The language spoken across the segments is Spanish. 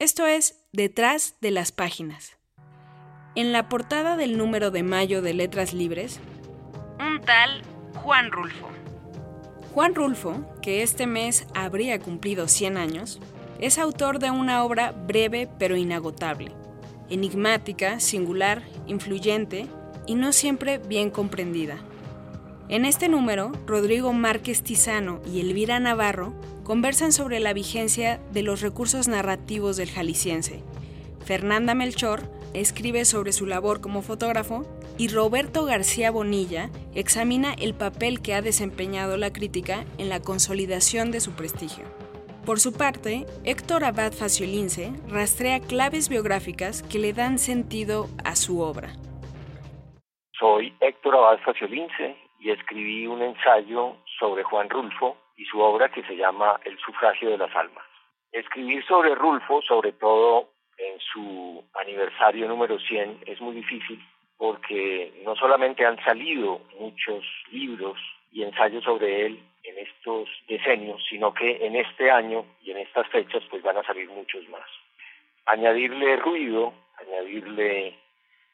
Esto es Detrás de las Páginas. En la portada del número de mayo de Letras Libres, un tal Juan Rulfo. Juan Rulfo, que este mes habría cumplido 100 años, es autor de una obra breve pero inagotable, enigmática, singular, influyente y no siempre bien comprendida. En este número, Rodrigo Márquez Tizano y Elvira Navarro conversan sobre la vigencia de los recursos narrativos del jalisciense. Fernanda Melchor escribe sobre su labor como fotógrafo y Roberto García Bonilla examina el papel que ha desempeñado la crítica en la consolidación de su prestigio. Por su parte, Héctor Abad Faciolince rastrea claves biográficas que le dan sentido a su obra. Soy Héctor Abad Faciolince y escribí un ensayo sobre Juan Rulfo y su obra que se llama El sufragio de las almas. Escribir sobre Rulfo, sobre todo en su aniversario número 100, es muy difícil porque no solamente han salido muchos libros y ensayos sobre él en estos decenios, sino que en este año y en estas fechas pues van a salir muchos más. Añadirle ruido, añadirle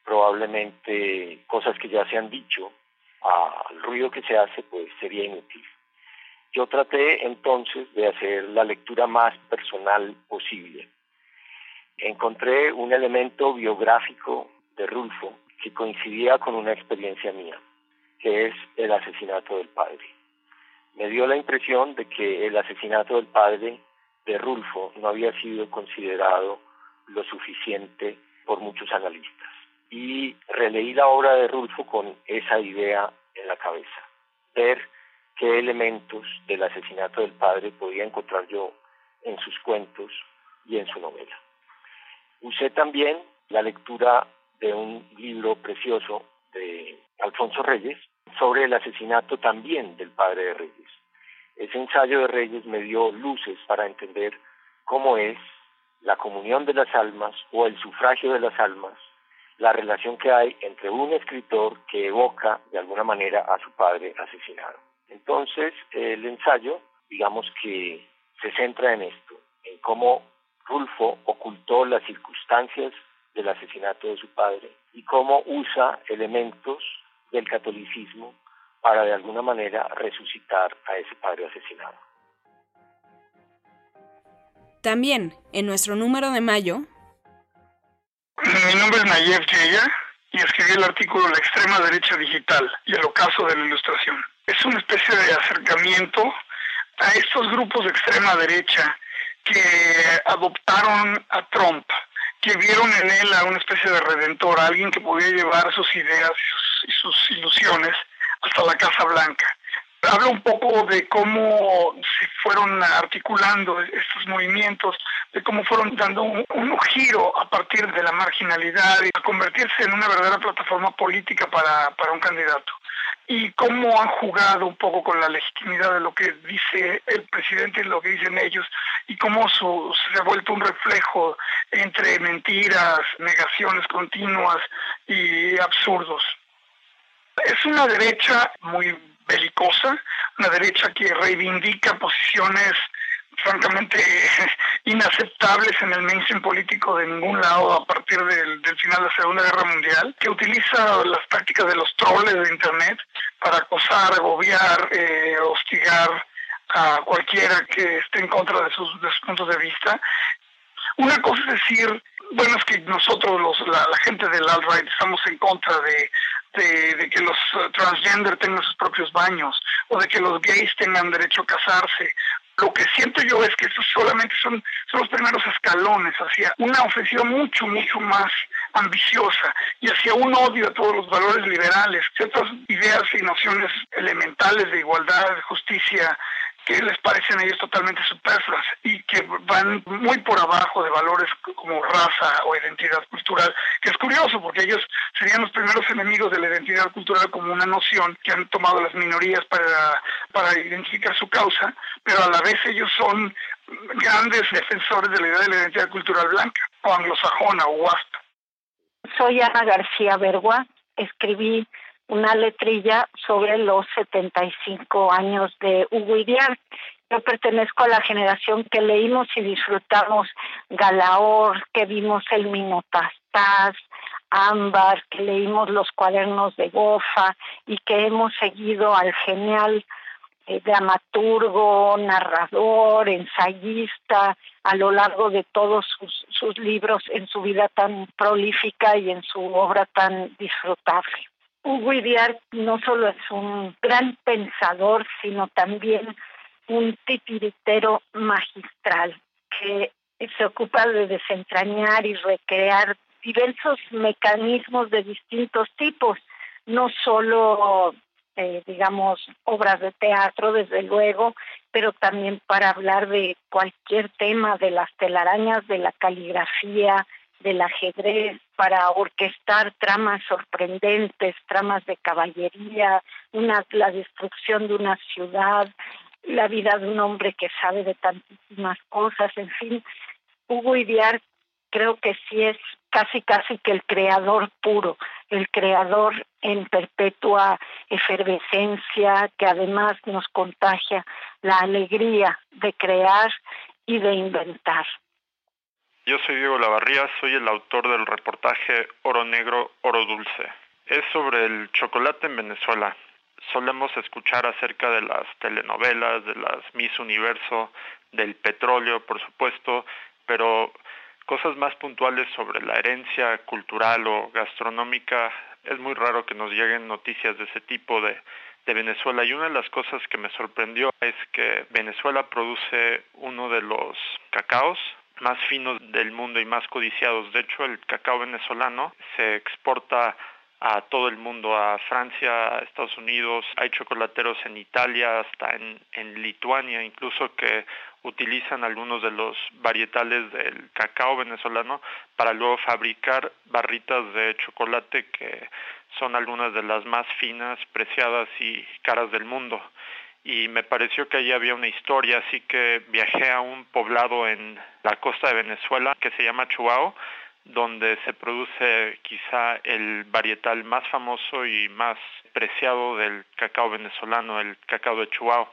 probablemente cosas que ya se han dicho al ruido que se hace pues sería inútil. Yo traté entonces de hacer la lectura más personal posible. Encontré un elemento biográfico de Rulfo que coincidía con una experiencia mía, que es el asesinato del padre. Me dio la impresión de que el asesinato del padre de Rulfo no había sido considerado lo suficiente por muchos analistas y releí la obra de Rulfo con esa idea en la cabeza, ver qué elementos del asesinato del padre podía encontrar yo en sus cuentos y en su novela. Usé también la lectura de un libro precioso de Alfonso Reyes sobre el asesinato también del padre de Reyes. Ese ensayo de Reyes me dio luces para entender cómo es la comunión de las almas o el sufragio de las almas la relación que hay entre un escritor que evoca de alguna manera a su padre asesinado. Entonces, el ensayo, digamos que se centra en esto, en cómo Rulfo ocultó las circunstancias del asesinato de su padre y cómo usa elementos del catolicismo para de alguna manera resucitar a ese padre asesinado. También en nuestro número de mayo mi nombre es Nayef Yeya y escribí el artículo La extrema derecha digital y el ocaso de la ilustración. Es una especie de acercamiento a estos grupos de extrema derecha que adoptaron a Trump, que vieron en él a una especie de redentor, alguien que podía llevar sus ideas y sus ilusiones hasta la Casa Blanca habla un poco de cómo se fueron articulando estos movimientos, de cómo fueron dando un, giro a partir de la marginalidad y a convertirse en una verdadera plataforma política para, para un candidato. Y cómo han jugado un poco con la legitimidad de lo que dice el presidente y lo que dicen ellos, y cómo su, se ha vuelto un reflejo entre mentiras, negaciones continuas y absurdos. Es una derecha muy belicosa, una derecha que reivindica posiciones francamente inaceptables en el mainstream político de ningún lado a partir del, final de la Segunda Guerra Mundial, que utiliza las tácticas de los troles de Internet para acosar, agobiar, eh, hostigar a cualquiera que esté en contra de sus, puntos de vista. Una cosa es decir, bueno, es que nosotros, los, la, gente del alt-right, estamos en contra de de, que los transgender tengan sus propios baños o de que los gays tengan derecho a casarse. Lo que siento yo es que estos solamente son, son los primeros escalones hacia una ofensiva mucho, mucho más ambiciosa y hacia un odio a todos los valores liberales, ciertas ideas y nociones elementales de igualdad, de justicia, que les parecen a ellos totalmente superfluas y que van muy por abajo de valores como raza o identidad cultural, que es curioso porque ellos serían los primeros enemigos de la identidad cultural como una noción que han tomado las minorías para, para identificar su causa, pero a la vez ellos son grandes defensores de la idea de la identidad cultural blanca o anglosajona o WASP. Soy Ana García Bergua, escribí una letrilla sobre los 75 años de Hugo Idiar yo pertenezco a la generación que leímos y disfrutamos Galaor, que vimos el Minotastás, Ámbar, que leímos los cuadernos de Gofa y que hemos seguido al genial eh, dramaturgo, narrador, ensayista, a lo largo de todos sus, sus libros en su vida tan prolífica y en su obra tan disfrutable. Hugo Idiar no solo es un gran pensador, sino también un titiritero magistral que se ocupa de desentrañar y recrear diversos mecanismos de distintos tipos, no solo, eh, digamos, obras de teatro, desde luego, pero también para hablar de cualquier tema, de las telarañas, de la caligrafía, del ajedrez, para orquestar tramas sorprendentes, tramas de caballería, una, la destrucción de una ciudad, la vida de un hombre que sabe de tantísimas cosas, en fin, Hugo Idiar creo que sí es casi casi que el creador puro, el creador en perpetua efervescencia que además nos contagia la alegría de crear y de inventar. Yo soy Diego Lavarría, soy el autor del reportaje Oro Negro, Oro Dulce. Es sobre el chocolate en Venezuela solemos escuchar acerca de las telenovelas, de las Miss Universo, del petróleo, por supuesto, pero cosas más puntuales sobre la herencia cultural o gastronómica, es muy raro que nos lleguen noticias de ese tipo de, de Venezuela. Y una de las cosas que me sorprendió es que Venezuela produce uno de los cacaos más finos del mundo y más codiciados. De hecho, el cacao venezolano se exporta a todo el mundo, a Francia, a Estados Unidos, hay chocolateros en Italia, hasta en, en Lituania, incluso que utilizan algunos de los varietales del cacao venezolano para luego fabricar barritas de chocolate que son algunas de las más finas, preciadas y caras del mundo. Y me pareció que allí había una historia, así que viajé a un poblado en la costa de Venezuela que se llama Chuao, donde se produce quizá el varietal más famoso y más preciado del cacao venezolano, el cacao de Chuao.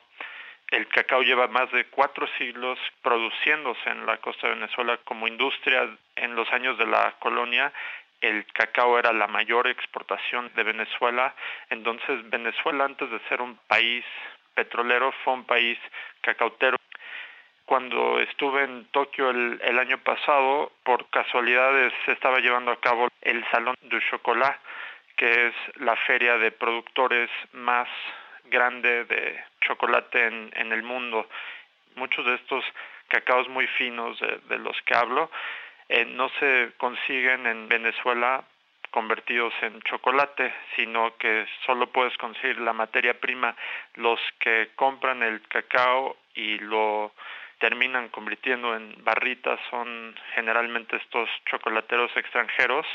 El cacao lleva más de cuatro siglos produciéndose en la costa de Venezuela como industria. En los años de la colonia, el cacao era la mayor exportación de Venezuela. Entonces, Venezuela, antes de ser un país petrolero, fue un país cacautero cuando estuve en Tokio el, año pasado, por casualidades se estaba llevando a cabo el Salón du Chocolat, que es la feria de productores más grande de chocolate en, el mundo. Muchos de estos cacaos muy finos de, los que hablo eh, no se consiguen en Venezuela convertidos en chocolate, sino que solo puedes conseguir la materia prima. Los que compran el cacao y lo terminan convirtiendo en barritas son generalmente estos chocolateros extranjeros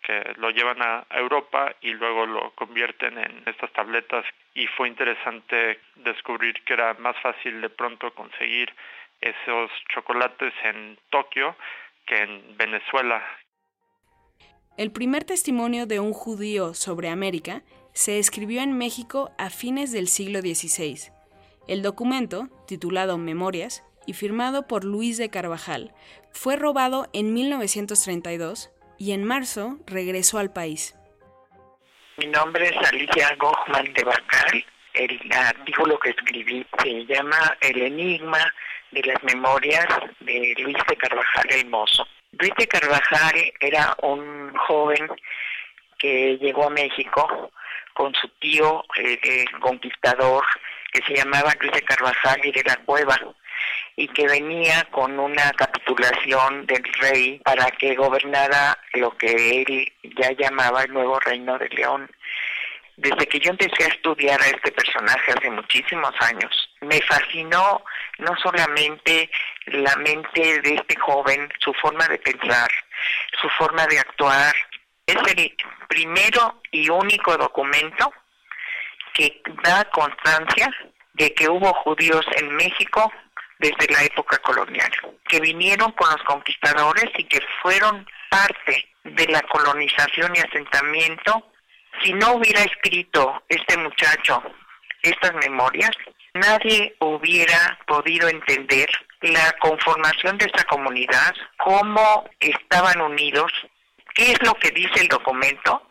que lo llevan a Europa y luego lo convierten en estas tabletas y fue interesante descubrir que era más fácil de pronto conseguir esos chocolates en Tokio que en Venezuela. El primer testimonio de un judío sobre América se escribió en México a fines del siglo XVI. El documento, titulado Memorias, y firmado por Luis de Carvajal, fue robado en 1932 y en marzo regresó al país. Mi nombre es Alicia Gochman de Bacal. El artículo que escribí se llama El enigma de las memorias de Luis de Carvajal el Mozo. Luis de Carvajal era un joven que llegó a México con su tío, el, conquistador, que se llamaba Luis de Carvajal y de la Cueva y que venía con una capitulación del rey para que gobernara lo que él ya llamaba el nuevo reino de León. Desde que yo empecé a estudiar a este personaje hace muchísimos años, me fascinó no solamente la mente de este joven, su forma de pensar, su forma de actuar. Es el primero y único documento que da constancia de que hubo judíos en México desde la época colonial, que vinieron con los conquistadores y que fueron parte de la colonización y asentamiento. Si no hubiera escrito este muchacho estas memorias, nadie hubiera podido entender la conformación de esta comunidad, cómo estaban unidos, qué es lo que dice el documento,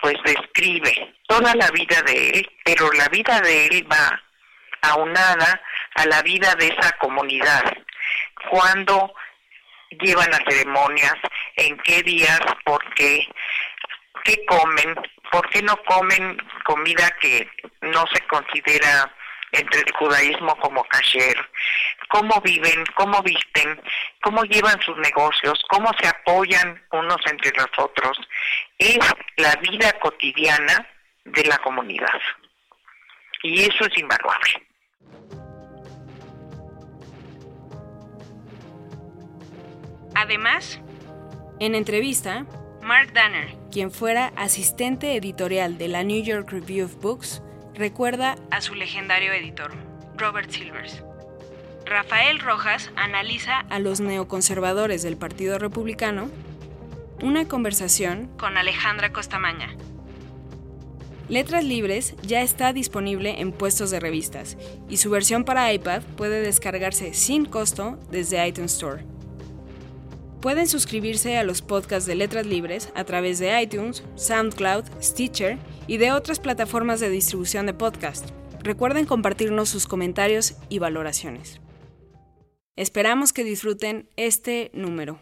pues describe toda la vida de él, pero la vida de él va aunada a la vida de esa comunidad. Cuando llevan las ceremonias, en qué días, por qué, qué comen, por qué no comen comida que no se considera entre el judaísmo como kasher, cómo viven, cómo visten, cómo llevan sus negocios, cómo se apoyan unos entre los otros. Es la vida cotidiana de la comunidad. Y eso es invaluable. Además, en entrevista, Mark Danner, quien fuera asistente editorial de la New York Review of Books, recuerda a su legendario editor, Robert Silvers. Rafael Rojas analiza a los neoconservadores del Partido Republicano, una conversación con Alejandra Costamaña. Letras Libres ya está disponible en puestos de revistas y su versión para iPad puede descargarse sin costo desde iTunes Store. Pueden suscribirse a los podcasts de Letras Libres a través de iTunes, SoundCloud, Stitcher y de otras plataformas de distribución de podcast. Recuerden compartirnos sus comentarios y valoraciones. Esperamos que disfruten este número.